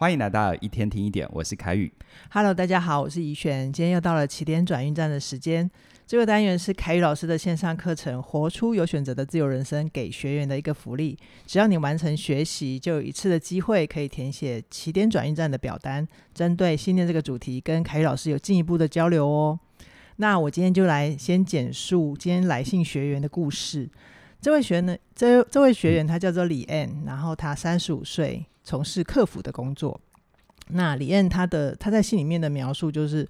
欢迎来到一天听一点，我是凯宇。Hello，大家好，我是怡璇。今天又到了起点转运站的时间。这个单元是凯宇老师的线上课程《活出有选择的自由人生》给学员的一个福利。只要你完成学习，就有一次的机会可以填写起点转运站的表单，针对信念这个主题，跟凯宇老师有进一步的交流哦。那我今天就来先简述今天来信学员的故事。这位学员呢，这这位学员他叫做李 n，然后他三十五岁。从事客服的工作。那李燕他的他在信里面的描述就是：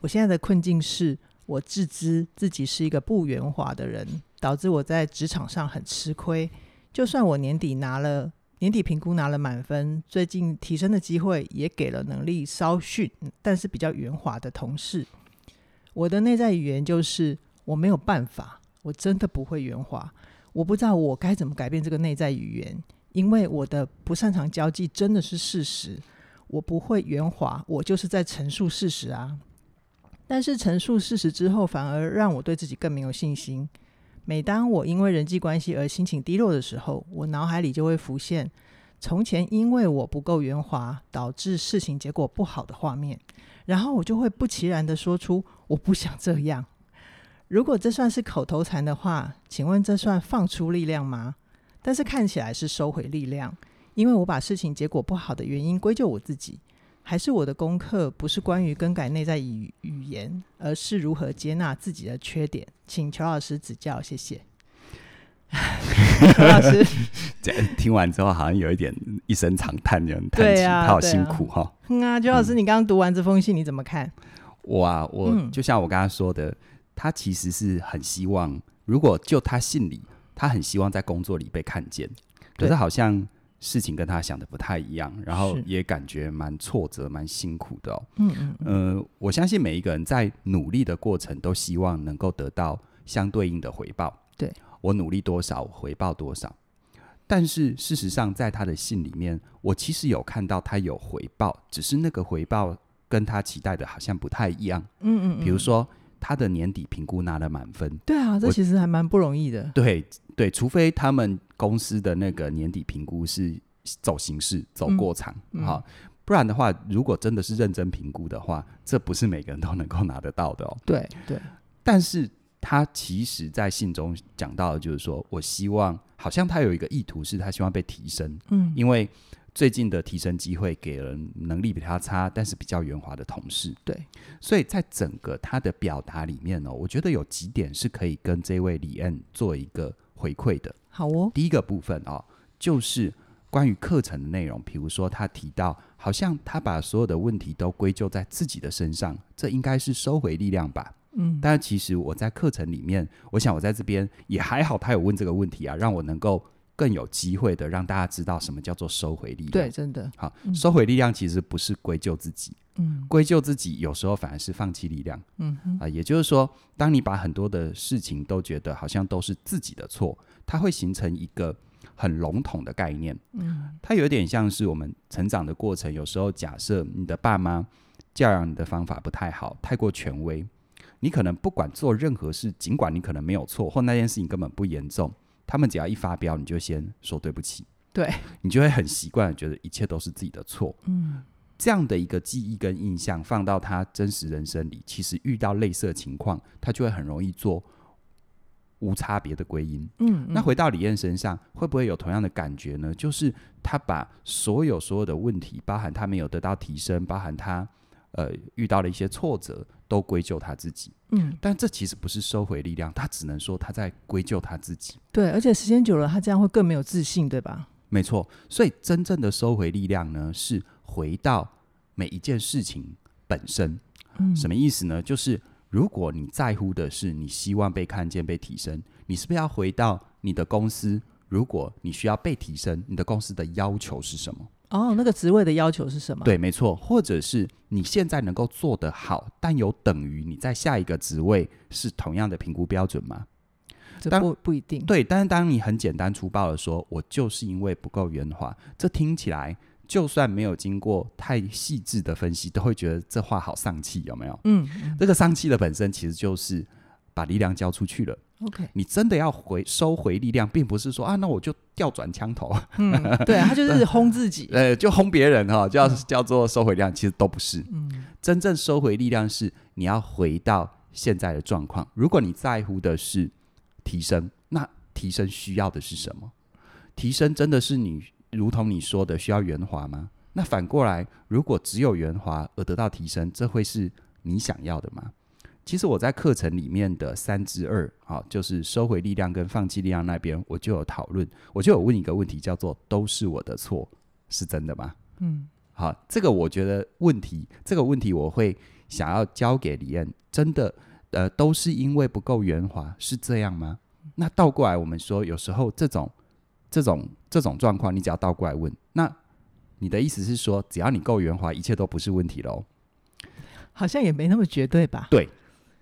我现在的困境是我自知自己是一个不圆滑的人，导致我在职场上很吃亏。就算我年底拿了年底评估拿了满分，最近提升的机会也给了能力稍逊但是比较圆滑的同事。我的内在语言就是我没有办法，我真的不会圆滑。我不知道我该怎么改变这个内在语言。因为我的不擅长交际真的是事实，我不会圆滑，我就是在陈述事实啊。但是陈述事实之后，反而让我对自己更没有信心。每当我因为人际关系而心情低落的时候，我脑海里就会浮现从前因为我不够圆滑，导致事情结果不好的画面，然后我就会不其然地说出我不想这样。如果这算是口头禅的话，请问这算放出力量吗？但是看起来是收回力量，因为我把事情结果不好的原因归咎我自己，还是我的功课不是关于更改内在语语言，而是如何接纳自己的缺点？请乔老师指教，谢谢。乔老师，听完之后好像有一点一声长叹，有人叹气，他好辛苦哈。嗯啊，乔老师，你刚刚读完这封信，你怎么看？我啊，我、嗯、就像我刚刚说的，他其实是很希望，如果就他信里。他很希望在工作里被看见，可是好像事情跟他想的不太一样，然后也感觉蛮挫折、蛮辛苦的哦。嗯嗯，呃，我相信每一个人在努力的过程都希望能够得到相对应的回报。对，我努力多少，回报多少。但是事实上，在他的信里面，我其实有看到他有回报，只是那个回报跟他期待的好像不太一样。嗯嗯，比如说。他的年底评估拿了满分，对啊，这其实还蛮不容易的。对对，除非他们公司的那个年底评估是走形式、走过场，嗯嗯、不然的话，如果真的是认真评估的话，这不是每个人都能够拿得到的哦。对对，但是他其实在信中讲到的就是说，我希望，好像他有一个意图，是他希望被提升，嗯，因为。最近的提升机会给了能力比他差，但是比较圆滑的同事。对，所以在整个他的表达里面呢，我觉得有几点是可以跟这位李恩做一个回馈的。好哦，第一个部分哦，就是关于课程的内容，比如说他提到，好像他把所有的问题都归咎在自己的身上，这应该是收回力量吧？嗯，但其实我在课程里面，我想我在这边也还好，他有问这个问题啊，让我能够。更有机会的让大家知道什么叫做收回力量。对，真的好，收回力量其实不是归咎自己，嗯，归咎自己有时候反而是放弃力量，嗯啊、呃，也就是说，当你把很多的事情都觉得好像都是自己的错，它会形成一个很笼统的概念，嗯，它有点像是我们成长的过程，有时候假设你的爸妈教养你的方法不太好，太过权威，你可能不管做任何事，尽管你可能没有错，或那件事情根本不严重。他们只要一发飙，你就先说对不起，对，你就会很习惯觉得一切都是自己的错。嗯，这样的一个记忆跟印象放到他真实人生里，其实遇到类似的情况，他就会很容易做无差别的归因。嗯，嗯，那回到李燕身上，会不会有同样的感觉呢？就是他把所有所有的问题，包含他没有得到提升，包含他。呃，遇到了一些挫折，都归咎他自己。嗯，但这其实不是收回力量，他只能说他在归咎他自己。对，而且时间久了，他这样会更没有自信，对吧？没错，所以真正的收回力量呢，是回到每一件事情本身。嗯，什么意思呢？就是如果你在乎的是你希望被看见、被提升，你是不是要回到你的公司？如果你需要被提升，你的公司的要求是什么？哦，那个职位的要求是什么？对，没错，或者是你现在能够做得好，但有等于你在下一个职位是同样的评估标准吗？这不不一定。对，但是当你很简单粗暴的说，我就是因为不够圆滑，这听起来就算没有经过太细致的分析，都会觉得这话好丧气，有没有？嗯，这个丧气的本身其实就是把力量交出去了。OK，你真的要回收回力量，并不是说啊，那我就调转枪头。嗯，对，他就是轰自己，呃，就轰别人哈，叫叫做收回力量，其实都不是。嗯，真正收回力量是你要回到现在的状况。如果你在乎的是提升，那提升需要的是什么？提升真的是你如同你说的需要圆滑吗？那反过来，如果只有圆滑而得到提升，这会是你想要的吗？其实我在课程里面的三之二，好，就是收回力量跟放弃力量那边，我就有讨论，我就有问一个问题，叫做“都是我的错”，是真的吗？嗯，好，这个我觉得问题，这个问题我会想要交给李燕，真的，呃，都是因为不够圆滑，是这样吗？那倒过来，我们说，有时候这种、这种、这种状况，你只要倒过来问，那你的意思是说，只要你够圆滑，一切都不是问题喽？好像也没那么绝对吧？对。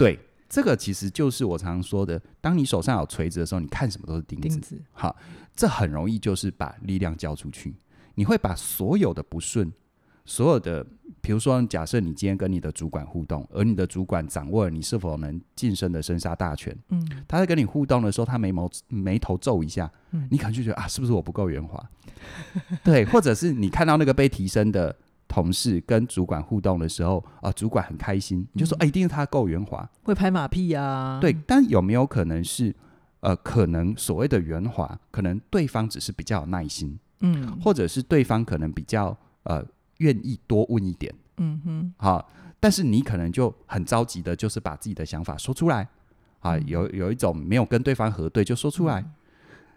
对，这个其实就是我常常说的，当你手上有锤子的时候，你看什么都是钉子。钉子。好，这很容易就是把力量交出去。你会把所有的不顺，所有的，比如说，假设你今天跟你的主管互动，而你的主管掌握了你是否能晋升的生杀大权，嗯，他在跟你互动的时候，他眉毛眉头皱一下，嗯，你可能就觉得啊，是不是我不够圆滑？对，或者是你看到那个被提升的。同事跟主管互动的时候啊，主管很开心，你就说，哎、嗯，一定是他够圆滑，会拍马屁呀、啊。对，但有没有可能是，呃，可能所谓的圆滑，可能对方只是比较有耐心，嗯，或者是对方可能比较呃愿意多问一点，嗯哼，好，但是你可能就很着急的，就是把自己的想法说出来，啊，嗯、有有一种没有跟对方核对就说出来，嗯、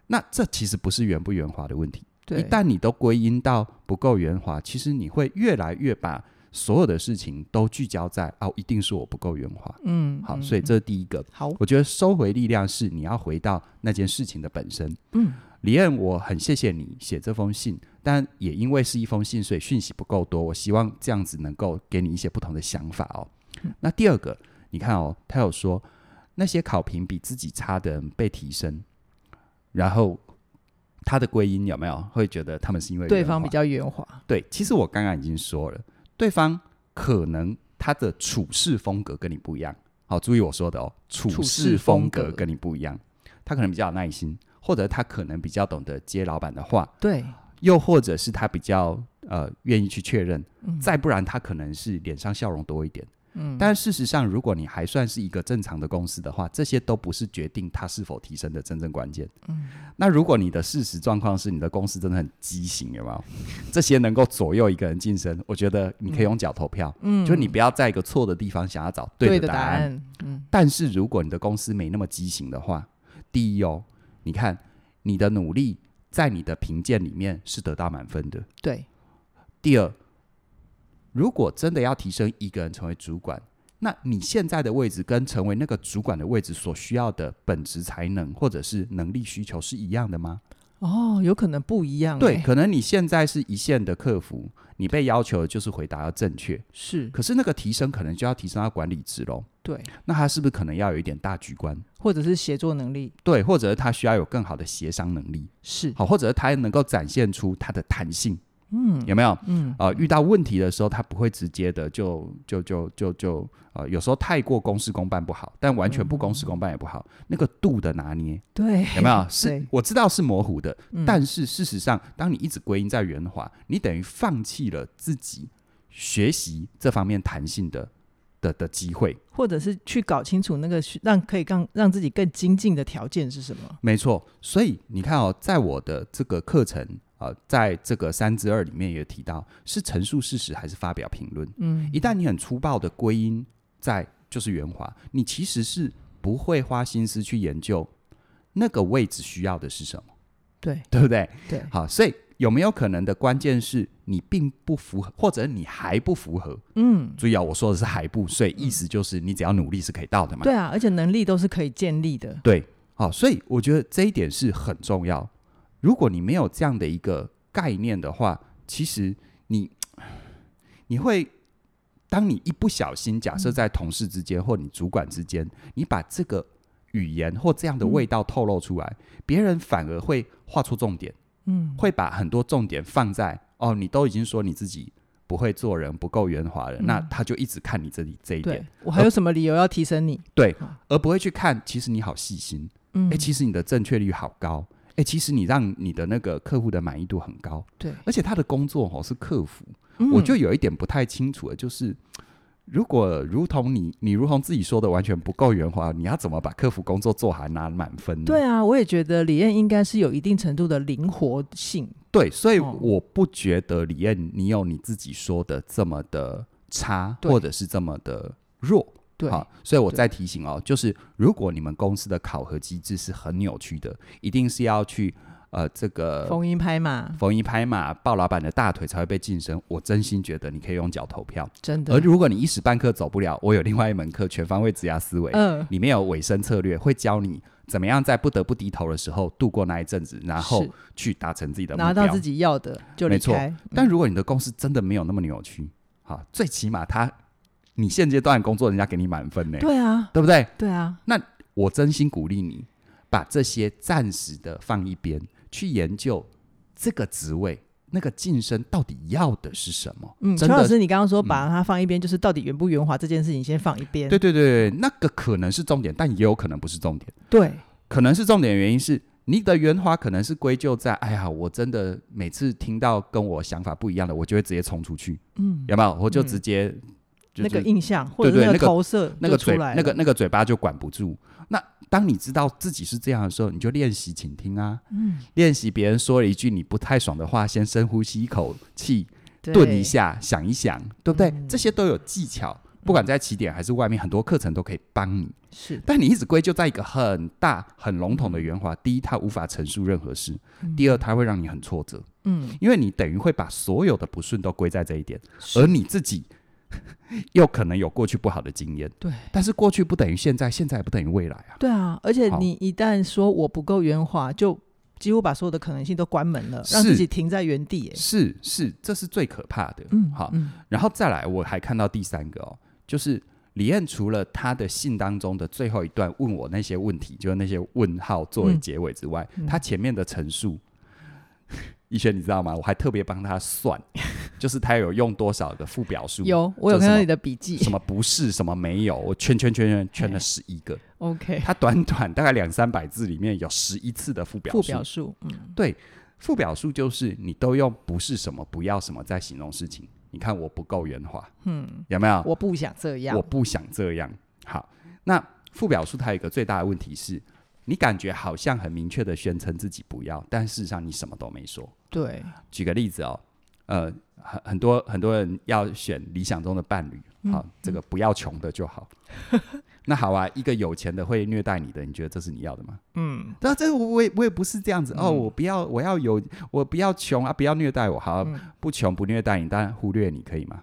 那这其实不是圆不圆滑的问题。对，一旦你都归因到不够圆滑，其实你会越来越把所有的事情都聚焦在哦，一定是我不够圆滑。嗯，好，所以这是第一个。好，我觉得收回力量是你要回到那件事情的本身。嗯，李燕，我很谢谢你写这封信，但也因为是一封信，所以讯息不够多。我希望这样子能够给你一些不同的想法哦。嗯，那第二个，你看哦，他有说那些考评比自己差的人被提升，然后。他的归因有没有会觉得他们是因为对方比较圆滑？对，其实我刚刚已经说了，对方可能他的处事风格跟你不一样。好，注意我说的哦，处事风格跟你不一样。他可能比较有耐心，或者他可能比较懂得接老板的话。对，又或者是他比较呃愿意去确认。嗯，再不然他可能是脸上笑容多一点。嗯，但事实上，如果你还算是一个正常的公司的话，这些都不是决定它是否提升的真正关键。嗯，那如果你的事实状况是你的公司真的很畸形，有没有？这些能够左右一个人晋升，我觉得你可以用脚投票。嗯，就你不要在一个错的地方想要找对的答案。嗯，但是如果你的公司没那么畸形的话，第一哦，你看你的努力在你的评鉴里面是得到满分的。对。第二。如果真的要提升一个人成为主管，那你现在的位置跟成为那个主管的位置所需要的本质才能或者是能力需求是一样的吗？哦，有可能不一样。对，可能你现在是一线的客服，你被要求的就是回答要正确。是，可是那个提升可能就要提升到管理职喽。对，那他是不是可能要有一点大局观，或者是协作能力？对，或者是他需要有更好的协商能力？是，好，或者是他能够展现出他的弹性。嗯，有没有？嗯，呃，遇到问题的时候，他不会直接的就就就就就呃，有时候太过公事公办不好，但完全不公事公办也不好，嗯、那个度的拿捏，对，有没有？是，我知道是模糊的，嗯、但是事实上，当你一直归因在圆滑，你等于放弃了自己学习这方面弹性的的的机会，或者是去搞清楚那个让可以让让自己更精进的条件是什么？没错，所以你看哦，在我的这个课程。呃，在这个三之二里面也提到，是陈述事实还是发表评论？嗯，一旦你很粗暴的归因在就是圆滑，你其实是不会花心思去研究那个位置需要的是什么，对，对不对？对，好，所以有没有可能的关键是你并不符合，或者你还不符合？嗯，注意啊，我说的是还不，所以意思就是你只要努力是可以到的嘛。对啊，而且能力都是可以建立的。对，好，所以我觉得这一点是很重要。如果你没有这样的一个概念的话，其实你 你会，当你一不小心，假设在同事之间或你主管之间，你把这个语言或这样的味道透露出来，别人反而会画出重点，嗯，会把很多重点放在哦，你都已经说你自己不会做人，不够圆滑的，嗯、那他就一直看你这里这一点。我还有什么理由要提升你？对，而不会去看，其实你好细心。嗯，哎，其实你的正确率好高。哎，其实你让你的那个客户的满意度很高。对，而且他的工作哦是客服，嗯、我就有一点不太清楚的，就是如果如同你，你如同自己说的，完全不够圆滑，你要怎么把客服工作做好拿满分呢？对啊，我也觉得李燕应该是有一定程度的灵活性。对，所以我不觉得李燕你有你自己说的这么的差，或者是这么的弱。对，好，所以我再提醒哦，就是如果你们公司的考核机制是很扭曲的，一定是要去呃这个逢迎拍马，逢迎拍马抱老板的大腿才会被晋升。我真心觉得你可以用脚投票，真的。而如果你一时半刻走不了，我有另外一门课全方位职涯思维，嗯、呃，里面有尾声策略，会教你。怎么样在不得不低头的时候度过那一阵子，然后去达成自己的目标，拿到自己要的就离开。没错，但如果你的公司真的没有那么扭曲，好，最起码他你现阶段工作人家给你满分呢？对啊，对不对？对啊。那我真心鼓励你把这些暂时的放一边，去研究这个职位。那个晋升到底要的是什么？嗯，陈老师，你刚刚说把它放一边，就是到底圆不圆滑这件事情先放一边。对对对，那个可能是重点，但也有可能不是重点。对，可能是重点的原因是你的圆滑可能是归咎在，哎呀，我真的每次听到跟我想法不一样的，我就会直接冲出去。嗯，有没有？我就直接那个印象或者那个投射，那个嘴，那个那个嘴巴就管不住。那当你知道自己是这样的时候，你就练习倾听啊，嗯，练习别人说了一句你不太爽的话，先深呼吸一口气，顿对一下，想一想，对不对？嗯、这些都有技巧，不管在起点还是外面，很多课程都可以帮你。是，但你一直归咎在一个很大、很笼统的圆滑，第一，它无法陈述任何事；嗯、第二，它会让你很挫折。嗯，因为你等于会把所有的不顺都归在这一点，而你自己。又可能有过去不好的经验，对，但是过去不等于现在，现在不等于未来啊。对啊，而且你一旦说我不够圆滑，就几乎把所有的可能性都关门了，让自己停在原地。是是，这是最可怕的。嗯，好，嗯、然后再来，我还看到第三个哦，就是李燕除了他的信当中的最后一段问我那些问题，就是那些问号作为结尾之外，嗯嗯、他前面的陈述。逸轩，你知道吗？我还特别帮他算，就是他有用多少的副表述。有，我有看到你的笔记。什么不是，什么没有，我圈圈圈圈圈了十一个。OK，他短短大概两三百字里面有十一次的副表述。副表述，嗯，对，副表述就是你都用不是什么，不要什么在形容事情。你看我不够圆滑，嗯，有没有？我不想这样，我不想这样。好，那副表述它有一个最大的问题是。你感觉好像很明确的宣称自己不要，但事实上你什么都没说。对，举个例子哦，呃，很很多很多人要选理想中的伴侣，好，嗯、这个不要穷的就好。嗯、那好啊，一个有钱的会虐待你的，你觉得这是你要的吗？嗯，那这个我也我也不是这样子、嗯、哦，我不要我要有我不要穷啊，不要虐待我，好，嗯、不穷不虐待你，当然忽略你可以吗？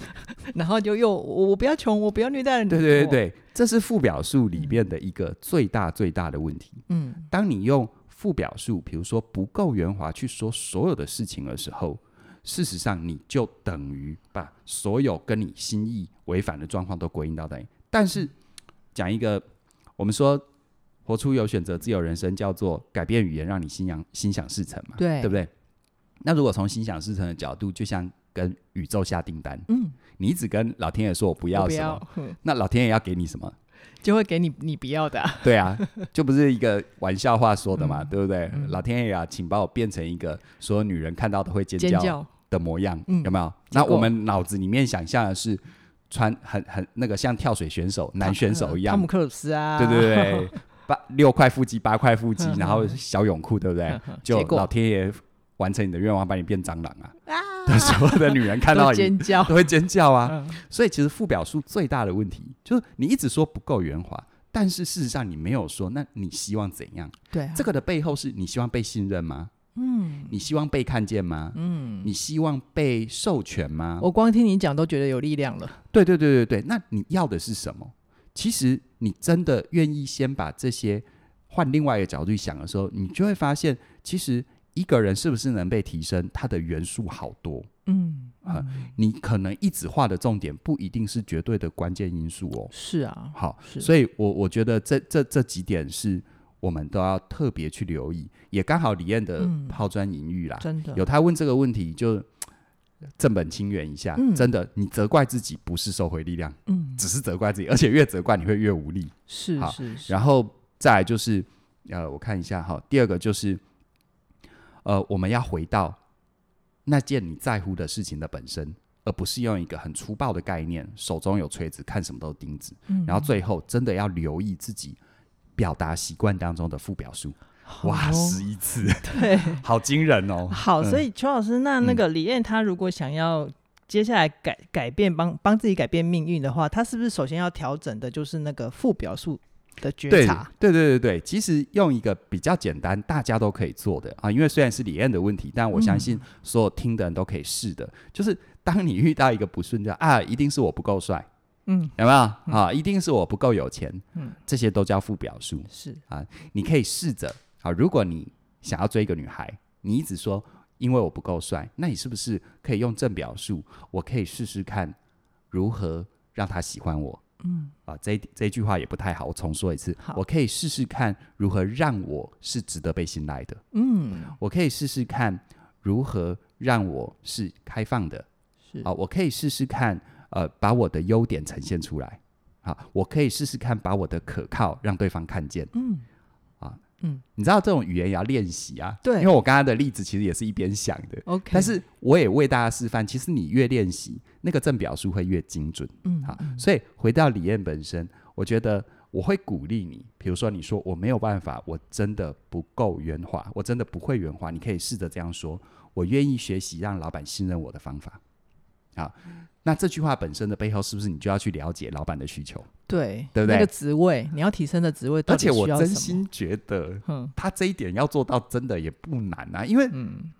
然后就又我我不要穷，我不要虐待人。对对对对，这是副表述里面的一个最大最大的问题。嗯，当你用副表述，比如说不够圆滑去说所有的事情的时候，事实上你就等于把所有跟你心意违反的状况都归因到那里。但是讲一个，我们说活出有选择自由人生，叫做改变语言，让你心想心想事成嘛。对，对不对？那如果从心想事成的角度，就像。跟宇宙下订单，嗯，你一直跟老天爷说我不要什么，那老天爷要给你什么，就会给你你不要的。对啊，就不是一个玩笑话说的嘛，对不对？老天爷啊，请把我变成一个所有女人看到都会尖叫的模样，有没有？那我们脑子里面想象的是穿很很那个像跳水选手男选手一样，汤姆克鲁斯啊，对对对，八六块腹肌八块腹肌，然后小泳裤，对不对？就老天爷完成你的愿望，把你变蟑螂啊！所有的女人看到你尖叫，都会尖叫啊！所以其实副表述最大的问题就是你一直说不够圆滑，但是事实上你没有说，那你希望怎样？对啊，这个的背后是你希望被信任吗？嗯，你希望被看见吗？嗯，你希望被授权吗？我光听你讲都觉得有力量了。对对对对对，那你要的是什么？其实你真的愿意先把这些换另外一个角度去想的时候，你就会发现其实。一个人是不是能被提升？它的元素好多，嗯啊、呃，你可能一直画的重点不一定是绝对的关键因素哦。是啊，好，所以我我觉得这这这几点是我们都要特别去留意，也刚好李燕的抛砖引玉啦，真的、嗯、有他问这个问题就，正本清源一下，嗯。真的，你责怪自己不是收回力量，嗯，只是责怪自己，而且越责怪你会越无力。是是是，然后再来就是，呃，我看一下哈，第二个就是，呃，我们要回到那件你在乎的事情的本身，而不是用一个很粗暴的概念，手中有锤子，看什么都钉子。嗯。然后最后真的要留意自己表达习惯当中的副表述。哇，哦十一次，对，好惊人哦！好，嗯所以邱老师，那那个李燕，她如果想要接下来改改变，帮帮自己改变命运的话，她是不是首先要调整的就是那个副表述的觉对察？对对对对，其实用一个比较简单，大家都可以做的啊，因为虽然是李燕的问题，但我相信所有听的人都可以试的。就是当你遇到一个不顺的啊，一定是我不够帅，嗯，有没有啊？一定是我不够有钱，嗯，这些都叫负表述。是啊，你可以试着啊，如果你想要追一个女孩，你一直说因为我不够帅，那你是不是可以用正表述？我可以试试看如何让她喜欢我。嗯，啊，这这一句话也不太好，我重说一次。我可以试试看如何让我是值得被信赖的。嗯，我可以试试看如何让我是开放的。是，啊，我可以试试看，呃，把我的优点呈现出来。好，我可以试试看把我的可靠让对方看见。嗯，啊，嗯，你知道这种语言也要练习啊。对因为我刚刚的例子其实也是一边想的。OK，但是我也为大家示范，其实你越练习，那个正表述会越精准。嗯，好，嗯所以回到理念本身，我觉得我会鼓励你，比如说你说我没有办法，我真的不够圆滑，我真的不会圆滑，你可以试着这样说，我愿意学习让老板信任我的方法。好，那这句话本身的背后，是不是你就要去了解老板的需求？对，对不对那个职位，你要提升的职位而且我真心觉得，嗯他这一点要做到真的也不难啊，因为嗯，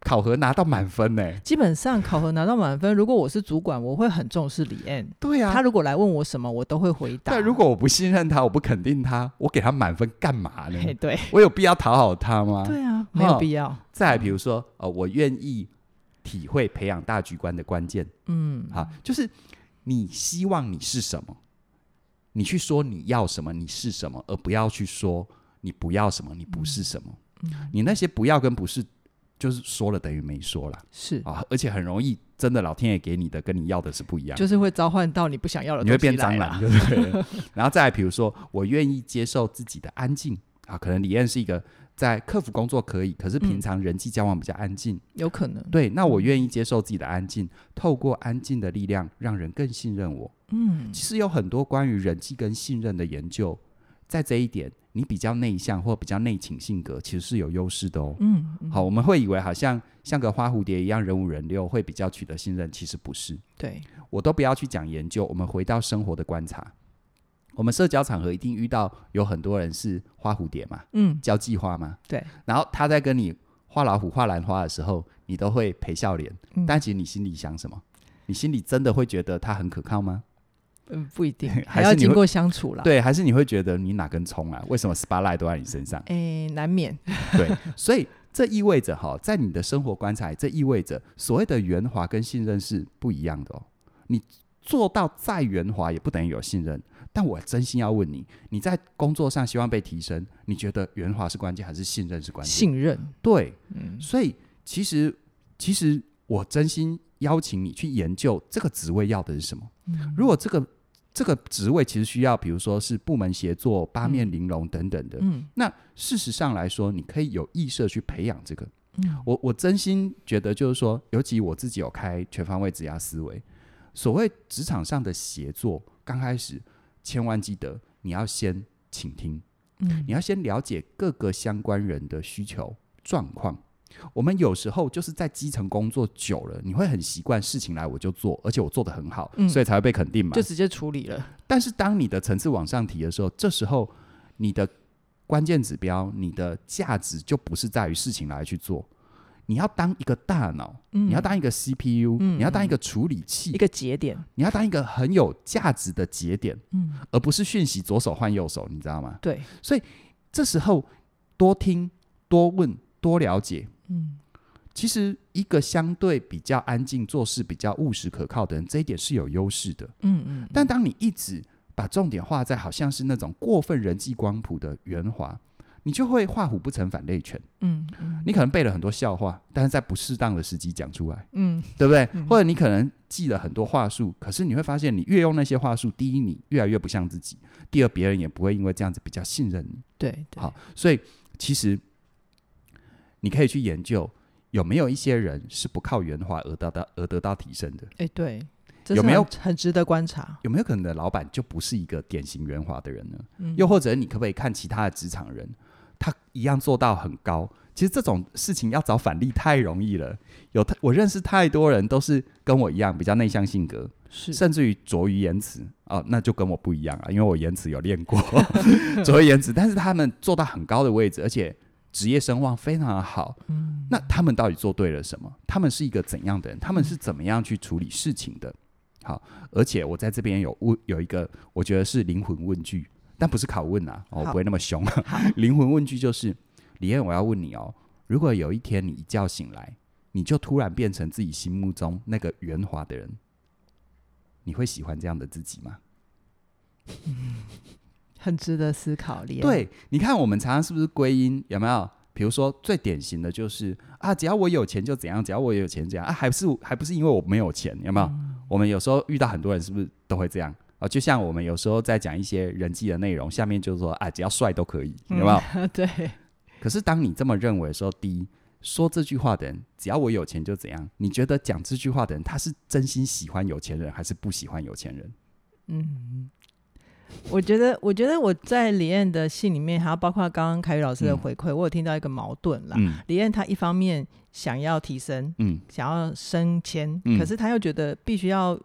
考核拿到满分呢、基本上考核拿到满分，如果我是主管，我会很重视李燕。对啊，他如果来问我什么，我都会回答。对，如果我不信任他，我不肯定他，我给他满分干嘛呢？对我有必要讨好他吗？对啊，没有必要。再，比如说，呃，我愿意体会培养大局观的关键，嗯，好，就是你希望你是什么，你去说你要什么，你是什么，而不要去说你不要什么，你不是什么。嗯。你那些不要跟不是，就是说了等于没说了。是，啊，而且很容易，真的老天爷给你的跟你要的是不一样。就是会召唤到你不想要的你会变蟑螂，对 不对？然后再来，比如说，我愿意接受自己的安静。啊，可能李燕是一个在客服工作可以，可是平常人际交往比较安静。有可能。对，那我愿意接受自己的安静，透过安静的力量，让人更信任我。嗯，其实有很多关于人际跟信任的研究，在这一点，你比较内向或比较内倾性格，其实是有优势的哦。嗯，嗯好，我们会以为好像像个花蝴蝶一样人五人六，会比较取得信任，其实不是。对，我都不要去讲研究，我们回到生活的观察。我们社交场合一定遇到有很多人是花蝴蝶嘛，嗯，交际花嘛，对。然后他在跟你画老虎、画兰花的时候，你都会陪笑脸，嗯但其实你心里想什么？你心里真的会觉得他很可靠吗？嗯，不一定，还要经过相处啦。，对，还是你会觉得你哪根葱啊？为什么 spotlight 都在你身上？哎，难免。对，所以这意味着哈，在你的生活观察，这意味着所谓的圆滑跟信任是不一样的哦。你做到再圆滑，也不等于有信任。但我真心要问你，你在工作上希望被提升，你觉得圆滑是关键，还是信任是关键？信任，对，嗯，所以其实其实我真心邀请你去研究这个职位要的是什么。嗯如果这个这个职位其实需要，比如说是部门协作、八面玲珑等等的，嗯那事实上来说，你可以有意识地去培养这个。嗯我我真心觉得，就是说，尤其我自己有开全方位职压思维，所谓职场上的协作，刚开始千万记得你要先倾听，嗯你要先了解各个相关人的需求状况。我们有时候就是在基层工作久了，你会很习惯事情来我就做，而且我做得很好，嗯所以才会被肯定嘛。就直接处理了。但是当你的层次往上提的时候，这时候你的关键指标、你的价值就不是在于事情来去做，你要当一个大脑，嗯你要当一个 CPU，、嗯你要当一个处理器，一个节点。你要当一个很有价值的节点，嗯，而不是讯息左手换右手，你知道吗？对，所以这时候多听、多问、多了解。嗯其实，一个相对比较安静、做事比较务实可靠的人，这一点是有优势的。嗯嗯，但当你一直把重点画在好像是那种过分人际光谱的圆滑，你就会画虎不成反类犬。嗯，嗯，你可能背了很多笑话，但是在不适当的时机讲出来，嗯，对不对？嗯、或者你可能记了很多话术，可是你会发现，你越用那些话术，第一，你越来越不像自己；第二，别人也不会因为这样子比较信任你。对，对，好，所以其实你可以去研究有没有一些人是不靠圆滑而得到而得到提升的。哎，对。有没有很值得观察？有没有可能的老板就不是一个典型圆滑的人呢？嗯、又或者你可不可以看其他的职场人，他一样做到很高？其实这种事情要找反例太容易了。有我认识太多人都是跟我一样比较内向性格，是甚至于拙于言辞哦，那就跟我不一样啊，因为我言辞有练过 拙于言辞，但是他们做到很高的位置，而且职业声望非常的好。嗯，那他们到底做对了什么？他们是一个怎样的人？他们是怎么样去处理事情的？好，而且我在这边有问有一个，我觉得是灵魂问句，但不是拷问啊，我不会那么凶。灵魂问句就是，李燕，我要问你哦，如果有一天你一觉醒来，你就突然变成自己心目中那个圆滑的人，你会喜欢这样的自己吗？嗯，很值得思考，李燕。对，你看我们常常是不是归因？有没有？比如说最典型的就是啊，只要我有钱就怎样，只要我有钱怎样啊，还不是还不是因为我没有钱？有没有？嗯我们有时候遇到很多人，是不是都会这样啊？就像我们有时候在讲一些人际的内容，下面就是说啊，只要帅都可以，有没有？嗯、对。可是当你这么认为的时候，第一，说这句话的人，只要我有钱就怎样？你觉得讲这句话的人，他是真心喜欢有钱人，还是不喜欢有钱人？嗯，我觉得，我觉得我在李燕的信里面，还有包括刚刚凯宇老师的回馈，嗯、我有听到一个矛盾啦。嗯、李燕她一方面。想要提升，嗯，想要升迁，嗯、可是她又觉得必须要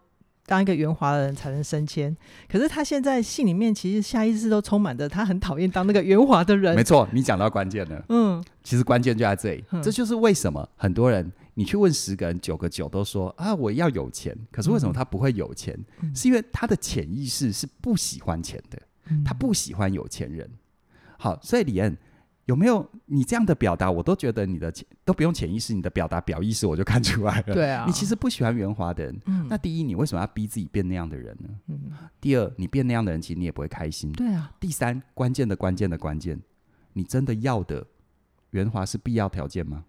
当一个圆滑的人才能升迁。可是他现在信里面其实下意识都充满着他很讨厌当那个圆滑的人。没错，你讲到关键了。嗯，其实关键就在这里，嗯、这就是为什么很多人你去问十个人，九个九都说啊，我要有钱。可是为什么他不会有钱？嗯、是因为他的潜意识是不喜欢钱的，嗯、他不喜欢有钱人。好，所以李恩。有没有你这样的表达？我都觉得你的潜都不用潜意识，你的表达表意识我就看出来了。对啊，你其实不喜欢圆滑的人。嗯，那第一，你为什么要逼自己变那样的人呢？嗯，第二，你变那样的人，其实你也不会开心。对啊。第三，关键的关键的关键，你真的要的圆滑是必要条件吗？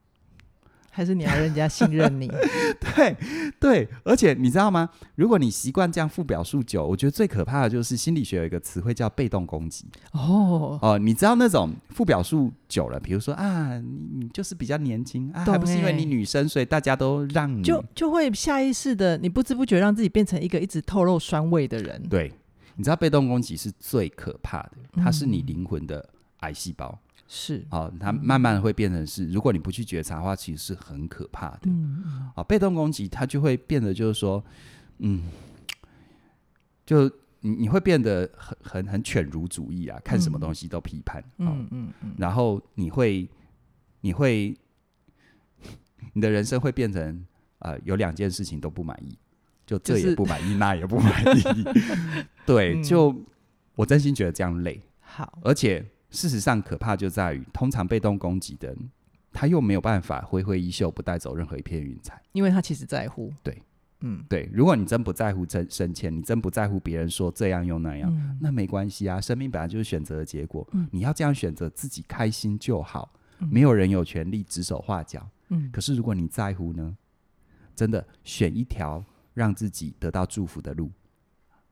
还是你要人家信任你？对对，而且你知道吗？如果你习惯这样负表述久，我觉得最可怕的就是心理学有一个词汇叫被动攻击。哦哦，你知道那种负表述久了，比如说啊，你你就是比较年轻啊，还不是因为你女生，所以大家都让你，就就会下意识的，你不知不觉让自己变成一个一直透露酸味的人。对，你知道被动攻击是最可怕的，它是你灵魂的癌细胞。是，好、哦，它慢慢会变成是，如果你不去觉察的话，其实是很可怕的。嗯嗯。好、哦，被动攻击它就会变得就是说，嗯，就你你会变得很很很犬儒主义啊，看什么东西都批判。嗯、哦、嗯嗯。嗯，然后你会你会 你的人生会变成呃有两件事情都不满意，就这也不满意，就是、那也不满意。对，就、嗯、我真心觉得这样累。好，而且。事实上，可怕就在于，通常被动攻击的人，他又没有办法挥挥衣袖不带走任何一片云彩，因为他其实在乎。对，嗯，对。如果你真不在乎真深浅，你真不在乎别人说这样又那样，嗯、那没关系啊。生命本来就是选择的结果，嗯、你要这样选择，自己开心就好。嗯、没有人有权利指手画脚。嗯。可是如果你在乎呢？真的选一条让自己得到祝福的路，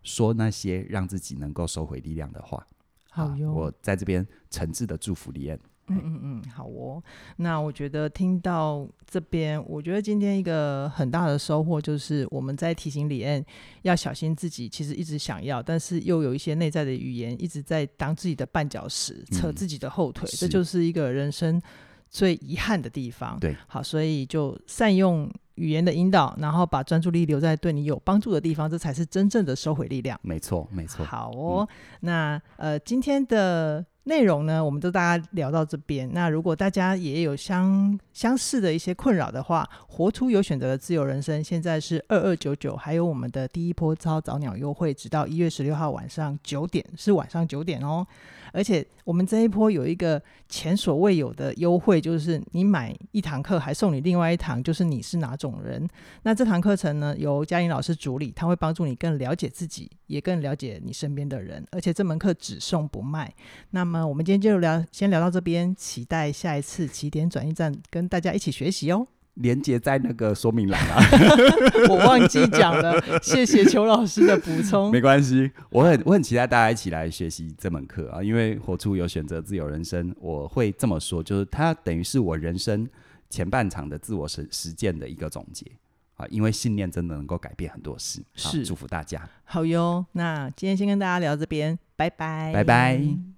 说那些让自己能够收回力量的话。好哟，我在这边诚挚的祝福李燕。嗯嗯嗯，好哦。那我觉得听到这边，我觉得今天一个很大的收获就是我们在提醒李恩要小心自己，其实一直想要，但是又有一些内在的语言一直在当自己的绊脚石，扯自己的后腿，嗯、这就是一个人生最遗憾的地方。对，好，所以就善用。语言的引导，然后把专注力留在对你有帮助的地方，这才是真正的收回力量。没错，没错。好哦，嗯、那呃，今天的内容呢，我们都大家聊到这边。那如果大家也有相相似的一些困扰的话，活出有选择的自由人生，现在是二二九九，还有我们的第一波超早鸟优惠，直到一月十六号晚上九点，是晚上九点哦。而且我们这一波有一个前所未有的优惠，就是你买一堂课还送你另外一堂，就是你是哪种人。那这堂课程呢，由嘉玲老师主理，他会帮助你更了解自己，也更了解你身边的人。而且这门课只送不卖。那么我们今天就聊，先聊到这边，期待下一次起点转运站跟大家一起学习哦。连接在那个说明栏啊，我忘记讲了，谢谢邱老师的补充。没关系，我很我很期待大家一起来学习这门课啊，因为活出有选择自由人生，我会这么说，就是它等于是我人生前半场的自我实实践的一个总结啊，因为信念真的能够改变很多事，是祝福大家。好哟，那今天先跟大家聊这边，拜拜，拜拜。